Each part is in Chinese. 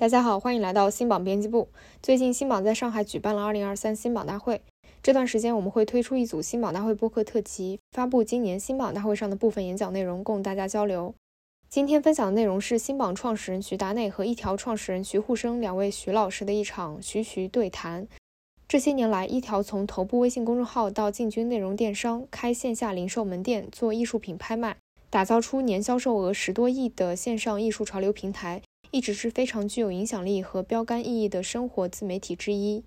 大家好，欢迎来到新榜编辑部。最近新榜在上海举办了2023新榜大会，这段时间我们会推出一组新榜大会播客特辑，发布今年新榜大会上的部分演讲内容，供大家交流。今天分享的内容是新榜创始人徐达内和一条创始人徐沪生两位徐老师的一场徐徐对谈。这些年来，一条从头部微信公众号到进军内容电商，开线下零售门店，做艺术品拍卖，打造出年销售额十多亿的线上艺术潮流平台。一直是非常具有影响力和标杆意义的生活自媒体之一。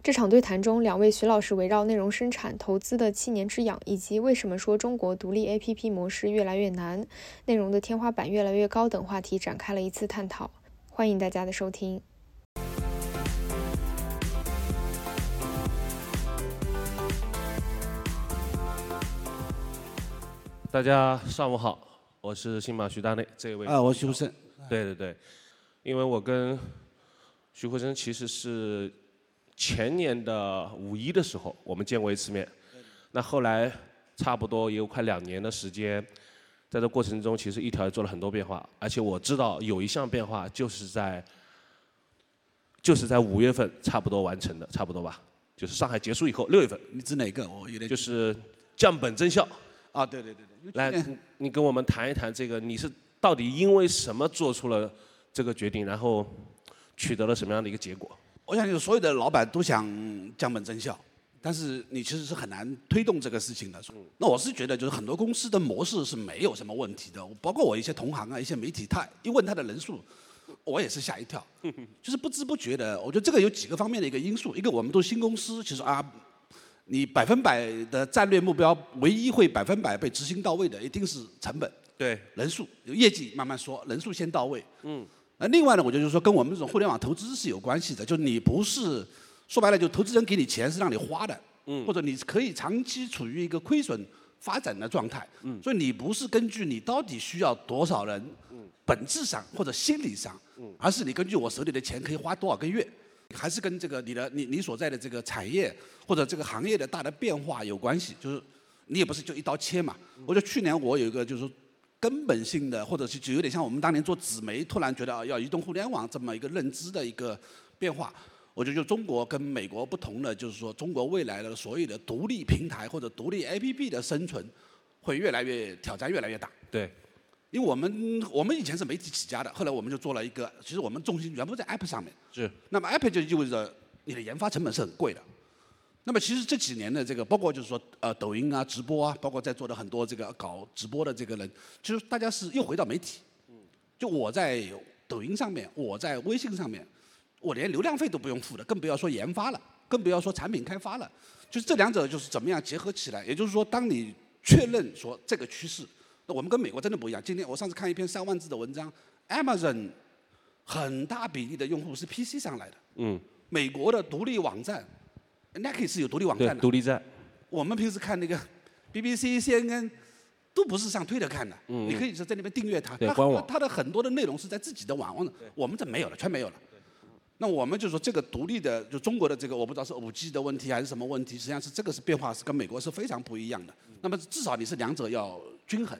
这场对谈中，两位徐老师围绕内容生产、投资的七年之痒，以及为什么说中国独立 APP 模式越来越难、内容的天花板越来越高等话题展开了一次探讨。欢迎大家的收听。大家上午好，我是新马徐大内这位。啊，我徐生。对对对。因为我跟徐慧生其实是前年的五一的时候，我们见过一次面。那后来差不多也有快两年的时间，在这过程中，其实一条也做了很多变化。而且我知道有一项变化就是在就是在五月份差不多完成的，差不多吧？就是上海结束以后六月份。你指哪个？我有点就是降本增效。啊，对对对对。来，你跟我们谈一谈这个，你是到底因为什么做出了？这个决定，然后取得了什么样的一个结果？我想，就是所有的老板都想降本增效，但是你其实是很难推动这个事情的。那我是觉得，就是很多公司的模式是没有什么问题的，包括我一些同行啊，一些媒体，他一问他的人数，我也是吓一跳，就是不知不觉的。我觉得这个有几个方面的一个因素，一个我们都是新公司，其实啊，你百分百的战略目标，唯一会百分百被执行到位的，一定是成本，对，人数，业绩慢慢说，人数先到位，嗯。那另外呢，我觉得就是说，跟我们这种互联网投资是有关系的。就是你不是说白了，就投资人给你钱是让你花的，嗯，或者你可以长期处于一个亏损发展的状态，嗯，所以你不是根据你到底需要多少人，嗯，本质上或者心理上，嗯，而是你根据我手里的钱可以花多少个月，还是跟这个你的你你所在的这个产业或者这个行业的大的变化有关系。就是你也不是就一刀切嘛。我觉得去年我有一个就是。根本性的，或者是就有点像我们当年做纸媒，突然觉得啊要移动互联网这么一个认知的一个变化。我觉得就中国跟美国不同的，就是说中国未来的所有的独立平台或者独立 APP 的生存，会越来越挑战越来越大。对，因为我们我们以前是媒体起家的，后来我们就做了一个，其实我们重心全部在 App 上面。是。那么 App 就意味着你的研发成本是很贵的。那么其实这几年的这个，包括就是说，呃，抖音啊，直播啊，包括在座的很多这个搞直播的这个人，其实大家是又回到媒体。就我在抖音上面，我在微信上面，我连流量费都不用付的，更不要说研发了，更不要说产品开发了。就是这两者就是怎么样结合起来？也就是说，当你确认说这个趋势，那我们跟美国真的不一样。今天我上次看一篇三万字的文章，Amazon 很大比例的用户是 PC 上来的。嗯。美国的独立网站。Nike 是有独立网站的，独立站。我们平时看那个 BBC、CNN 都不是上推特看的，你可以是在那边订阅它。对，官网。它的很多的内容是在自己的网上我们这没有了，全没有了。那我们就说这个独立的，就中国的这个，我不知道是五 G 的问题还是什么问题，实际上是这个是变化是跟美国是非常不一样的。那么至少你是两者要均衡，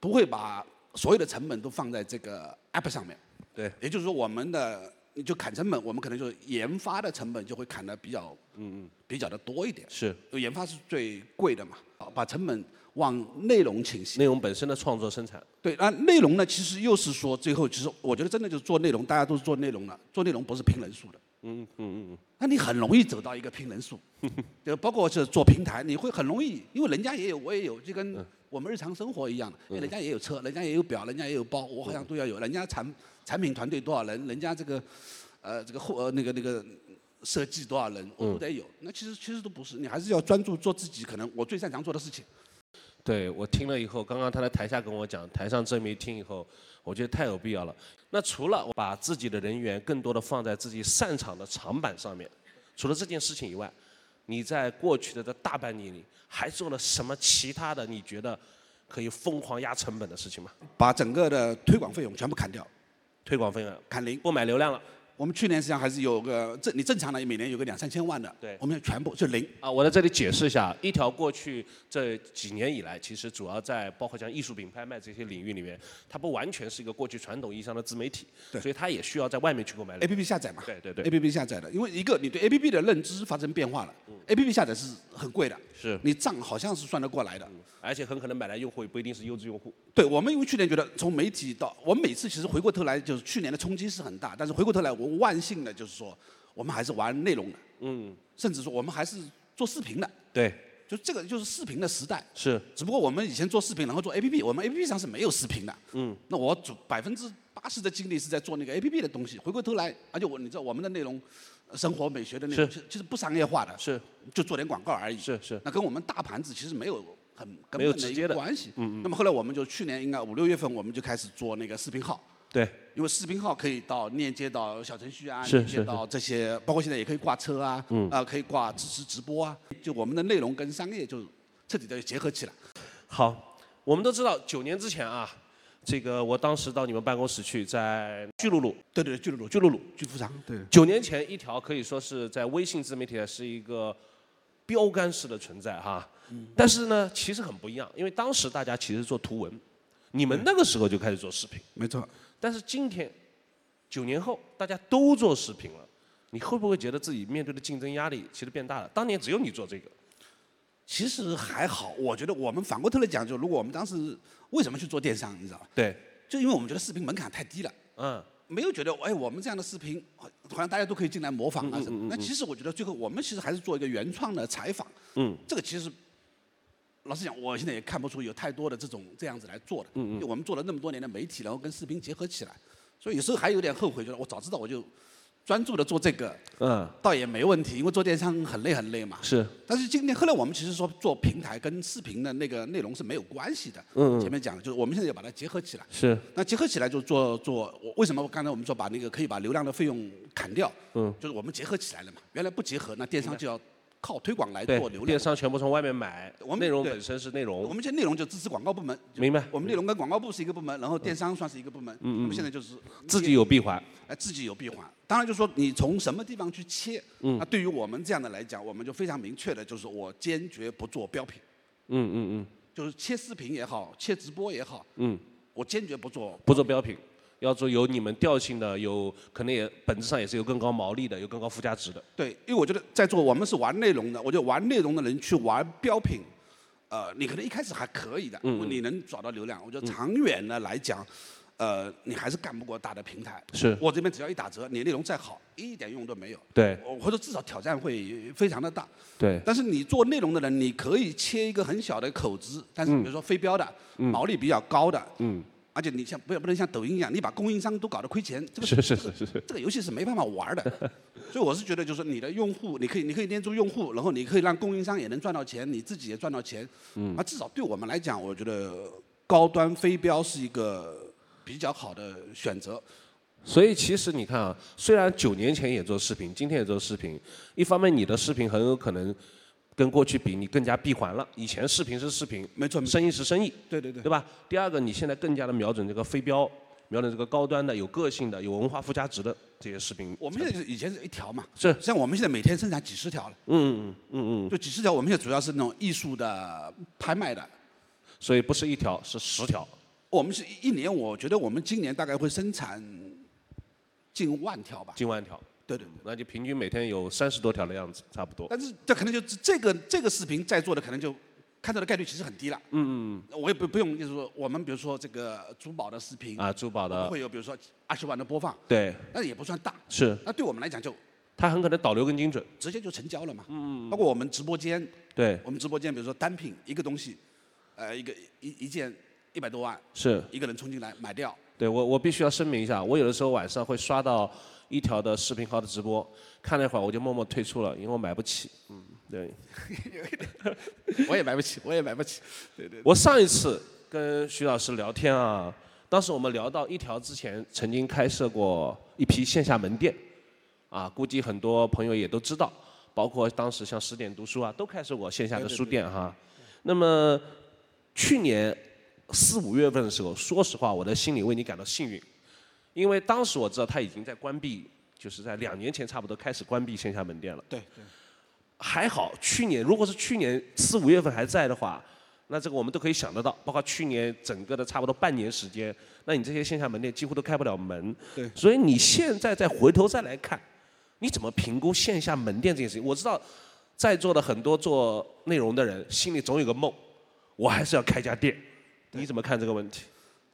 不会把所有的成本都放在这个 App 上面。对，也就是说我们的。你就砍成本，我们可能就是研发的成本就会砍的比较，嗯嗯，比较的多一点。是，研发是最贵的嘛，把成本往内容倾斜。内容本身的创作生产。对，那内容呢，其实又是说最后，其实我觉得真的就是做内容，大家都是做内容的，做内容不是拼人数的。嗯嗯嗯。那你很容易走到一个拼人数，就包括是做平台，你会很容易，因为人家也有，我也有，就跟我们日常生活一样的，因为人家也有车，人家也有表，人家也有包，我好像都要有，人家产。产品团队多少人？人家这个，呃，这个后呃那个那个设计多少人，我都得有。那其实其实都不是，你还是要专注做自己可能我最擅长做的事情。对我听了以后，刚刚他在台下跟我讲，台上这么一听以后，我觉得太有必要了。那除了把自己的人员更多的放在自己擅长的长板上面，除了这件事情以外，你在过去的这大半年里还做了什么其他的？你觉得可以疯狂压成本的事情吗？把整个的推广费用全部砍掉。推广费用砍零，不买流量了，我们去年实际上还是有个正你正常的每年有个两三千万的，对我们全部就零。啊，我在这里解释一下，一条过去这几年以来，其实主要在包括像艺术品拍卖这些领域里面，它不完全是一个过去传统意义上的自媒体，对所以它也需要在外面去购买。A P P 下载嘛，对对对 A P P 下载的，因为一个你对 A P P 的认知发生变化了，A P P 下载是很贵的，是你账好像是算得过来的。而且很可能买来用户也不一定是优质用户。对我们，因为去年觉得从媒体到我们每次其实回过头来，就是去年的冲击是很大，但是回过头来，我万幸的就是说，我们还是玩内容的，嗯，甚至说我们还是做视频的，对，就这个就是视频的时代。是只不过我们以前做视频，然后做 A P P，我们 A P P 上是没有视频的。嗯。那我主百分之八十的精力是在做那个 A P P 的东西。回过头来，而且我你知道我们的内容，呃生活美学的内容，是其实不商业化的，是就做点广告而已。是是，那跟我们大盘子其实没有很根本的一没有直接的个关系。嗯嗯。那么后来我们就去年应该五六月份我们就开始做那个视频号。对，因为视频号可以到链接到小程序啊，链接到这些，包括现在也可以挂车啊，嗯啊可以挂支持直播啊，就我们的内容跟商业就彻底的结合起来。好，我们都知道九年之前啊，这个我当时到你们办公室去，在巨鹿路，对对对，巨鹿路，巨鹿路，巨富商，对。九年前一条可以说是在微信自媒体是一个标杆式的存在哈。但是呢，其实很不一样，因为当时大家其实做图文，你们那个时候就开始做视频。没错。但是今天，九年后大家都做视频了，你会不会觉得自己面对的竞争压力其实变大了？当年只有你做这个，其实还好，我觉得我们反过头来讲，就如果我们当时为什么去做电商，你知道吧？对，就因为我们觉得视频门槛太低了，嗯，没有觉得哎我们这样的视频好好像大家都可以进来模仿啊什么。那其实我觉得最后我们其实还是做一个原创的采访，嗯，这个其实。老实讲，我现在也看不出有太多的这种这样子来做的。嗯嗯。我们做了那么多年的媒体，然后跟视频结合起来，所以有时候还有点后悔，就是我早知道我就专注的做这个，嗯，倒也没问题，因为做电商很累很累嘛。是。但是今天后来我们其实说做平台跟视频的那个内容是没有关系的。嗯嗯前面讲的就是我们现在要把它结合起来。是。那结合起来就做做，我为什么刚才我们说把那个可以把流量的费用砍掉？嗯。就是我们结合起来了嘛。原来不结合，那电商就要靠推广来做流，量。电商全部从外面买，我们内容本身是内容。我们现在内容就支持广告部门。明白我们内容跟广告部是一个部门，然后电商算是一个部门。嗯嗯。我们现在就是自己有闭环。哎，自己有闭环。当然，就是说你从什么地方去切，嗯那对于我们这样的来讲，我们就非常明确的，就是我坚决不做标品，嗯嗯嗯就是切视频也好，切直播也好，嗯，我坚决不做。不做标品，要做有你们调性的，有可能也本质上也是有更高毛利的，有更高附加值的。对，因为我觉得在座我们是玩内容的，我觉得玩内容的人去玩标品，呃，你可能一开始还可以的，你能找到流量。我觉得长远的来讲，呃，你还是干不过大的平台。是我这边只要一打折，你内容再好，一点用都没有。对或者至少挑战会非常的大。对，但是你做内容的人，你可以切一个很小的口子，但是比如说非标的，毛利比较高的，嗯，而且你像不要不能像抖音一样，你把供应商都搞得亏钱，这个是是是是是，这个游戏是没办法玩的。所以我是觉得，就是你的用户，你可以你可以捏住用户，然后你可以让供应商也能赚到钱，你自己也赚到钱。嗯，啊，至少对我们来讲，我觉得高端飞镖是一个比较好的选择。所以其实你看啊，虽然九年前也做视频，今天也做视频，一方面你的视频很有可能跟过去比，你更加闭环了。以前视频是视频，没错，生意是生意，对对对，对吧？第二个，你现在更加的瞄准这个非标，瞄准这个高端的、有个性的、有文化附加值的这些视频。我们现在就是以前是一条嘛，是像我们现在每天生产几十条了，嗯嗯嗯嗯，就几十条。我们现在主要是那种艺术的拍卖的，所以不是一条，是十条。我们是一一年，我觉得我们今年大概会生产近万条吧。近万条，对对对。那就平均每天有三十多条的样子，差不多。但是这可能就这个这个视频在座的可能就看到的概率其实很低了。嗯嗯我也不不用就是说我们比如说这个珠宝的视频嗯。啊，珠宝的，会有比如说二十万的播放，对，那也不算大。是，那对我们来讲就它很可能导流更精准。直接就成交了嘛。嗯。包括我们直播间，对，我们直播间比如说单品一个东西，呃一个一一件一百多万，是。一个人冲进来买掉。对我，我必须要声明一下，我有的时候晚上会刷到一条的视频号的直播，看了一会儿我就默默退出了，因为我买不起。嗯，对。我也买不起，我也买不起。对对。我上一次跟徐老师聊天啊，当时我们聊到一条之前曾经开设过一批线下门店，啊，估计很多朋友也都知道，包括当时像十点读书啊，都开设过线下的书店哈。那么去年四五月份的时候，说实话，我的心里为你感到幸运，因为当时我知道他已经在关闭就是在两年前差不多开始关闭线下门店了。对对。还好，去年如果是去年四五月份还在的话，那这个我们都可以想得到。包括去年整个的差不多半年时间，那你这些线下门店几乎都开不了门。对。所以你现在再回头再来看，你怎么评估线下门店这件事情？我知道，在座的很多做内容的人心里总有个梦，我还是要开家店。你怎么看这个问题？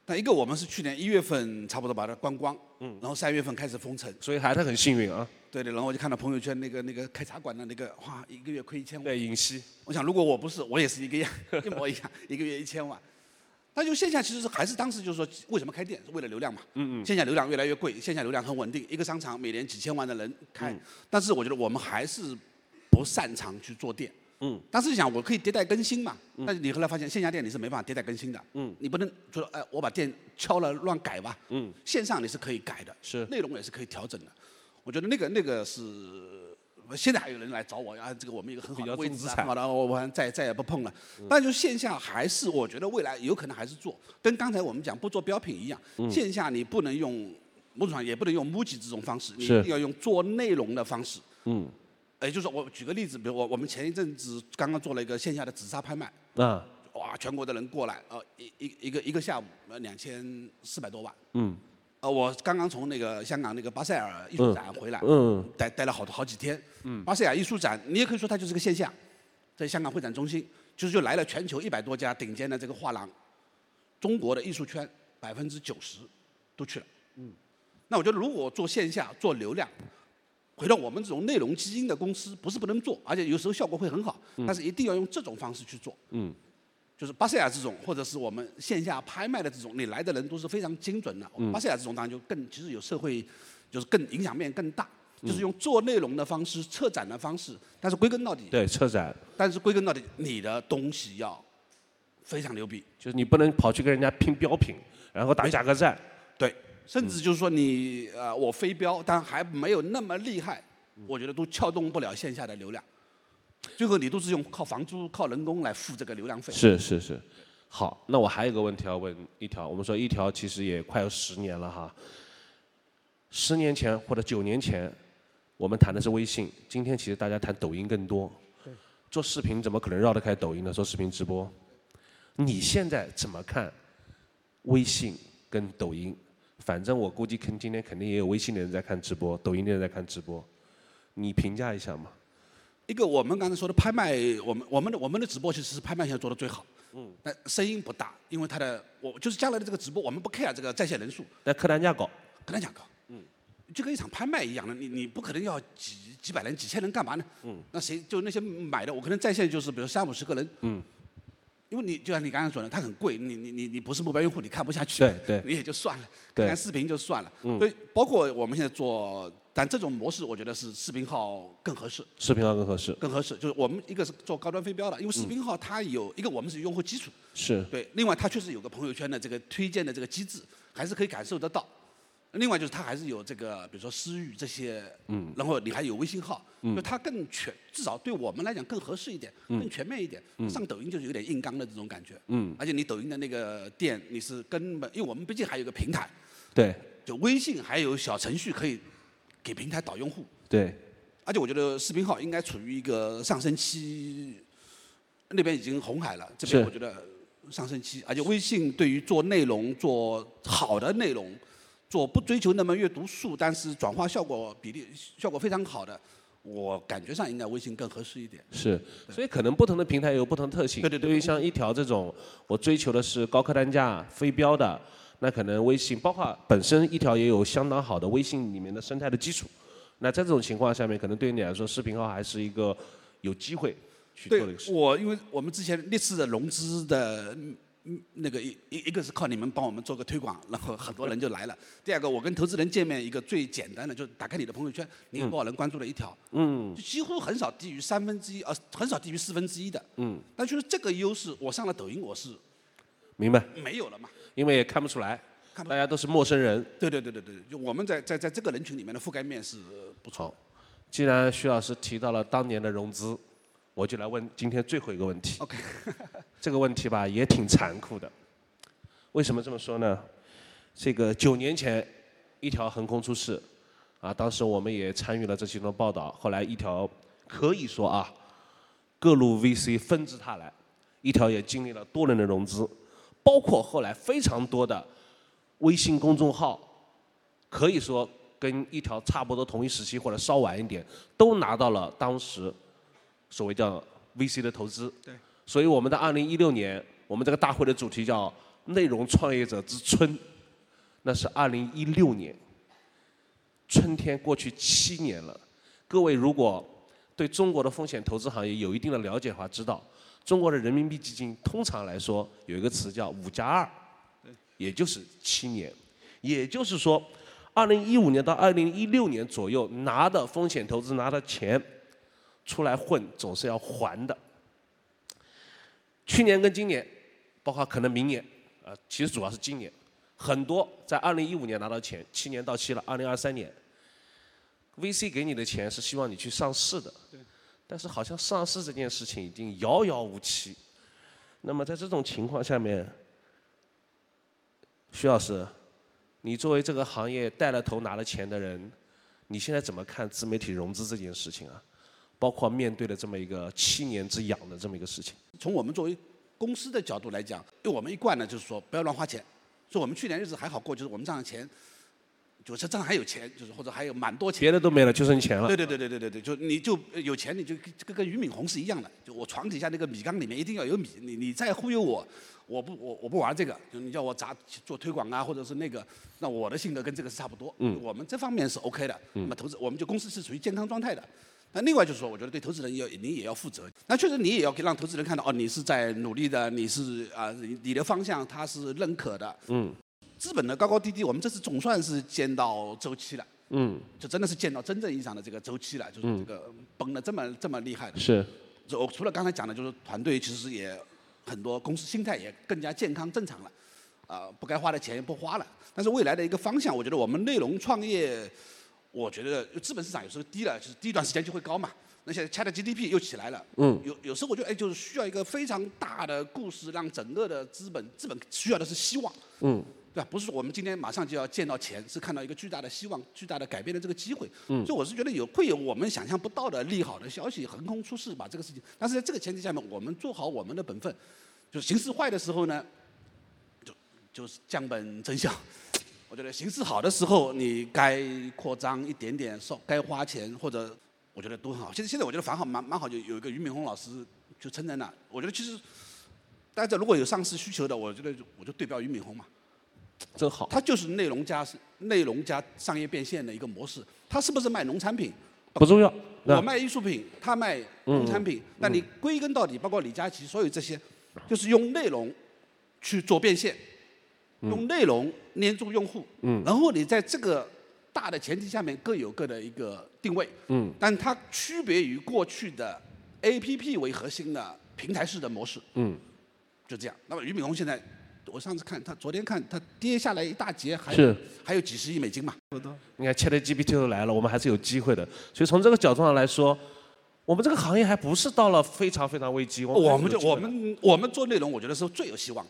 那一个我们是去年一月份差不多把它关光，嗯，然后三月份开始封城，所以还是很幸运啊。对的，然后我就看到朋友圈那个那个开茶馆的那个，哇，一个月亏一千万。对，尹熙。我想如果我不是，我也是一个样，一模一样，一个月一千万。那就线下其实是还是当时就是说为什么开店是为了流量嘛，嗯嗯。线下流量越来越贵，线下流量很稳定，一个商场每年几千万的人开，但是我觉得我们还是不擅长去做店。嗯，当时想我可以迭代更新嘛，嗯。但是你后来发现线下店你是没办法迭代更新的，嗯，你不能说哎我把店敲了乱改吧，嗯，线上你是可以改的，是。内容也是可以调整的，我觉得那个那个是，现在还有人来找我啊，这个我们一个很好的位置啊，好的，我我再再也不碰了，但就线下还是我觉得未来有可能还是做，跟刚才我们讲不做标品一样，嗯。线下你不能用某种上也不能用募集这种方式，你一定要用做内容的方式，嗯。也就是说，我举个例子，比如我我们前一阵子刚刚做了一个线下的紫砂拍卖，啊，哇，全国的人过来，呃，一一一个一个下午，呃，两千四百多万，嗯，呃，我刚刚从那个香港那个巴塞尔艺术展回来，嗯，待待了好多好几天，嗯，巴塞尔艺术展，你也可以说它就是个线下，在香港会展中心，就是就来了全球一百多家顶尖的这个画廊，中国的艺术圈百分之九十都去了，嗯，那我觉得如果做线下做流量。回到我们这种内容基因的公司，不是不能做，而且有时候效果会很好，但是一定要用这种方式去做。嗯，就是巴塞尔这种，或者是我们线下拍卖的这种，你来的人都是非常精准的。巴塞尔这种当然就更，其实有社会，就是更影响面更大，就是用做内容的方式、策展的方式，但是归根到底，对策展，但是归根到底，你的东西要非常牛逼，就是你不能跑去跟人家拼标品，然后打价格战。对。甚至就是说你呃我飞镖，但还没有那么厉害，我觉得都撬动不了线下的流量。最后你都是用靠房租、靠人工来付这个流量费。是是是，好，那我还有个问题要问一条，我们说一条其实也快有十年了哈。十年前或者九年前，我们谈的是微信，今天其实大家谈抖音更多。做视频怎么可能绕得开抖音呢？做视频直播，你现在怎么看微信跟抖音？反正我估计，肯今天肯定也有微信的人在看直播，抖音的人在看直播，你评价一下嘛？一个我们刚才说的拍卖，我们我们的我们的直播其实是拍卖现在做的最好，嗯，但声音不大，因为它的我就是将来的这个直播，我们不 care 这个在线人数，但客单价高，客单价高，嗯，就跟一场拍卖一样的，你你不可能要几几百人、几千人干嘛呢？嗯，那谁就那些买的，我可能在线就是比如三五十个人，嗯。因为你就像你刚刚说的，它很贵，你你你你不是目标用户，你看不下去，对对，你也就算了，看视频就算了。所以包括我们现在做，但这种模式我觉得是视频号更合适。视频号更合适。更合适，就是我们一个是做高端飞镖的，因为视频号它有一个我们是用户基础，是对，另外它确实有个朋友圈的这个推荐的这个机制，还是可以感受得到。另外就是它还是有这个，比如说私域这些，嗯，然后你还有微信号，嗯，就它更全，至少对我们来讲更合适一点，更全面一点。上抖音就是有点硬刚的这种感觉，嗯，而且你抖音的那个店你是根本，因为我们毕竟还有个平台，对，就微信还有小程序可以给平台导用户，对，而且我觉得视频号应该处于一个上升期，那边已经红海了，这边我觉得上升期，而且微信对于做内容做好的内容。做不追求那么阅读数，但是转化效果比例效果非常好的，我感觉上应该微信更合适一点。是，所以可能不同的平台有不同特性。对对对。对于像一条这种，我追求的是高客单价、非标的，那可能微信，包括本身一条也有相当好的微信里面的生态的基础。那在这种情况下面，可能对于你来说，视频号还是一个有机会去做的一个事。我因为我们之前历次的融资的。嗯，那个一一一个是靠你们帮我们做个推广，然后很多人就来了。第二个，我跟投资人见面，一个最简单的，就是打开你的朋友圈，你有多少人关注了一条？嗯，就几乎很少低于三分之一，呃，很少低于四分之一的。嗯，但就是这个优势，我上了抖音，我是明白没有了嘛？因为也看不出来，大家都是陌生人。对对对对对，就我们在在在这个人群里面的覆盖面是不错。既然徐老师提到了当年的融资。我就来问今天最后一个问题。OK，这个问题吧也挺残酷的。为什么这么说呢？这个九年前一条横空出世，啊，当时我们也参与了这其中的报道。后来一条可以说啊，各路 VC 纷至沓来，一条也经历了多轮的融资，包括后来非常多的微信公众号，可以说跟一条差不多同一时期或者稍晚一点，都拿到了当时所谓叫 VC 的投资。对。所以我们的二零一六年，我们这个大会的主题叫“内容创业者之春”，那是二零一六年。春天过去七年了，各位如果对中国的风险投资行业有一定的了解的话，知道中国的人民币基金通常来说有一个词叫“五加二”，也就是七年。也就是说，二零一五年到二零一六年左右拿的风险投资拿的钱出来混，总是要还的。去年跟今年，包括可能明年，啊，其实主要是今年，很多在二零一五年拿到钱，七年到期了，二零二三年。VC 给你的钱是希望你去上市的，但是好像上市这件事情已经遥遥无期。那么在这种情况下面，徐老师，你作为这个行业带了头拿了钱的人，你现在怎么看自媒体融资这件事情啊？包括面对的这么一个七年之痒的这么一个事情。从我们作为公司的角度来讲，因为我们一贯呢就是说不要乱花钱，所以我们去年日子还好过，就是我们账上钱。就是账上还有钱，就是或者还有蛮多钱，别的都没了，就剩钱了。对对对对对对对，就你就有钱，你就跟跟俞敏洪是一样的。就我床底下那个米缸里面一定要有米，你你再忽悠我，我不我我不玩这个。就你叫我砸做推广啊，或者是那个，那我的性格跟这个是差不多。嗯。我们这方面是 OK 的。嗯。那么投资，我们就公司是处于健康状态的。那另外就是说，我觉得对投资人要你也要负责。那确实你也要让投资人看到哦，你是在努力的，你是啊，你的方向他是认可的。嗯。资本的高高低低，我们这次总算是见到周期了。嗯，就真的是见到真正意义上的这个周期了，就是这个崩的这么这么厉害的。是。就除了刚才讲的，就是团队其实也很多，公司心态也更加健康正常了。啊，不该花的钱不花了。但是未来的一个方向，我觉得我们内容创业，我觉得资本市场有时候低了，就是低一段时间就会高嘛。那现在 Chat GDP 又起来了。嗯。有有时候我觉得，哎，就是需要一个非常大的故事，让整个的资本资本需要的是希望。嗯。对吧？不是说我们今天马上就要见到钱，是看到一个巨大的希望、巨大的改变的这个机会。嗯。所以我是觉得有会有我们想象不到的利好的消息横空出世，把这个事情。但是在这个前提下面，我们做好我们的本分，就是形势坏的时候呢，就就是降本增效。我觉得形势好的时候，你该扩张一点点，少该花钱或者我觉得都很好。现在现在我觉得反好蛮蛮好，就有一个俞敏洪老师就撑在那。我觉得其实大家如果有上市需求的，我觉得我就对标俞敏洪嘛。真好，他就是内容加内容加商业变现的一个模式。他是不是卖农产品？不重要。我卖艺术品，他卖农产品。那你归根到底，包括李佳琦，所有这些，就是用内容去做变现，用内容黏住用户。嗯。然后你在这个大的前提下面，各有各的一个定位。嗯。但它区别于过去的 APP 为核心的平台式的模式。嗯。就这样。那么俞敏洪现在。我上次看他，昨天看他跌下来一大截，还是还有几十亿美金嘛？你看 ChatGPT 都来了，我们还是有机会的。所以从这个角度上来说，我们这个行业还不是到了非常非常危机。我们就我们我们做内容，我觉得是最有希望。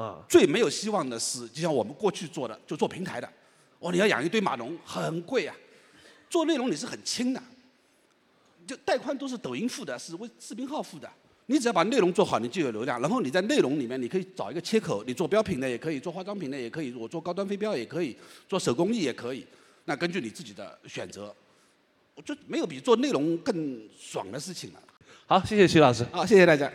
啊。最没有希望的是，就像我们过去做的，就做平台的。哦，你要养一堆码农，很贵啊。做内容你是很轻的，就带宽都是抖音付的，是为视频号付的。你只要把内容做好，你就有流量。然后你在内容里面，你可以找一个切口，你做标品的也可以，做化妆品的也可以，我做高端飞镖也可以，做手工艺也可以。那根据你自己的选择，我就没有比做内容更爽的事情了。好，谢谢徐老师。好，谢谢大家。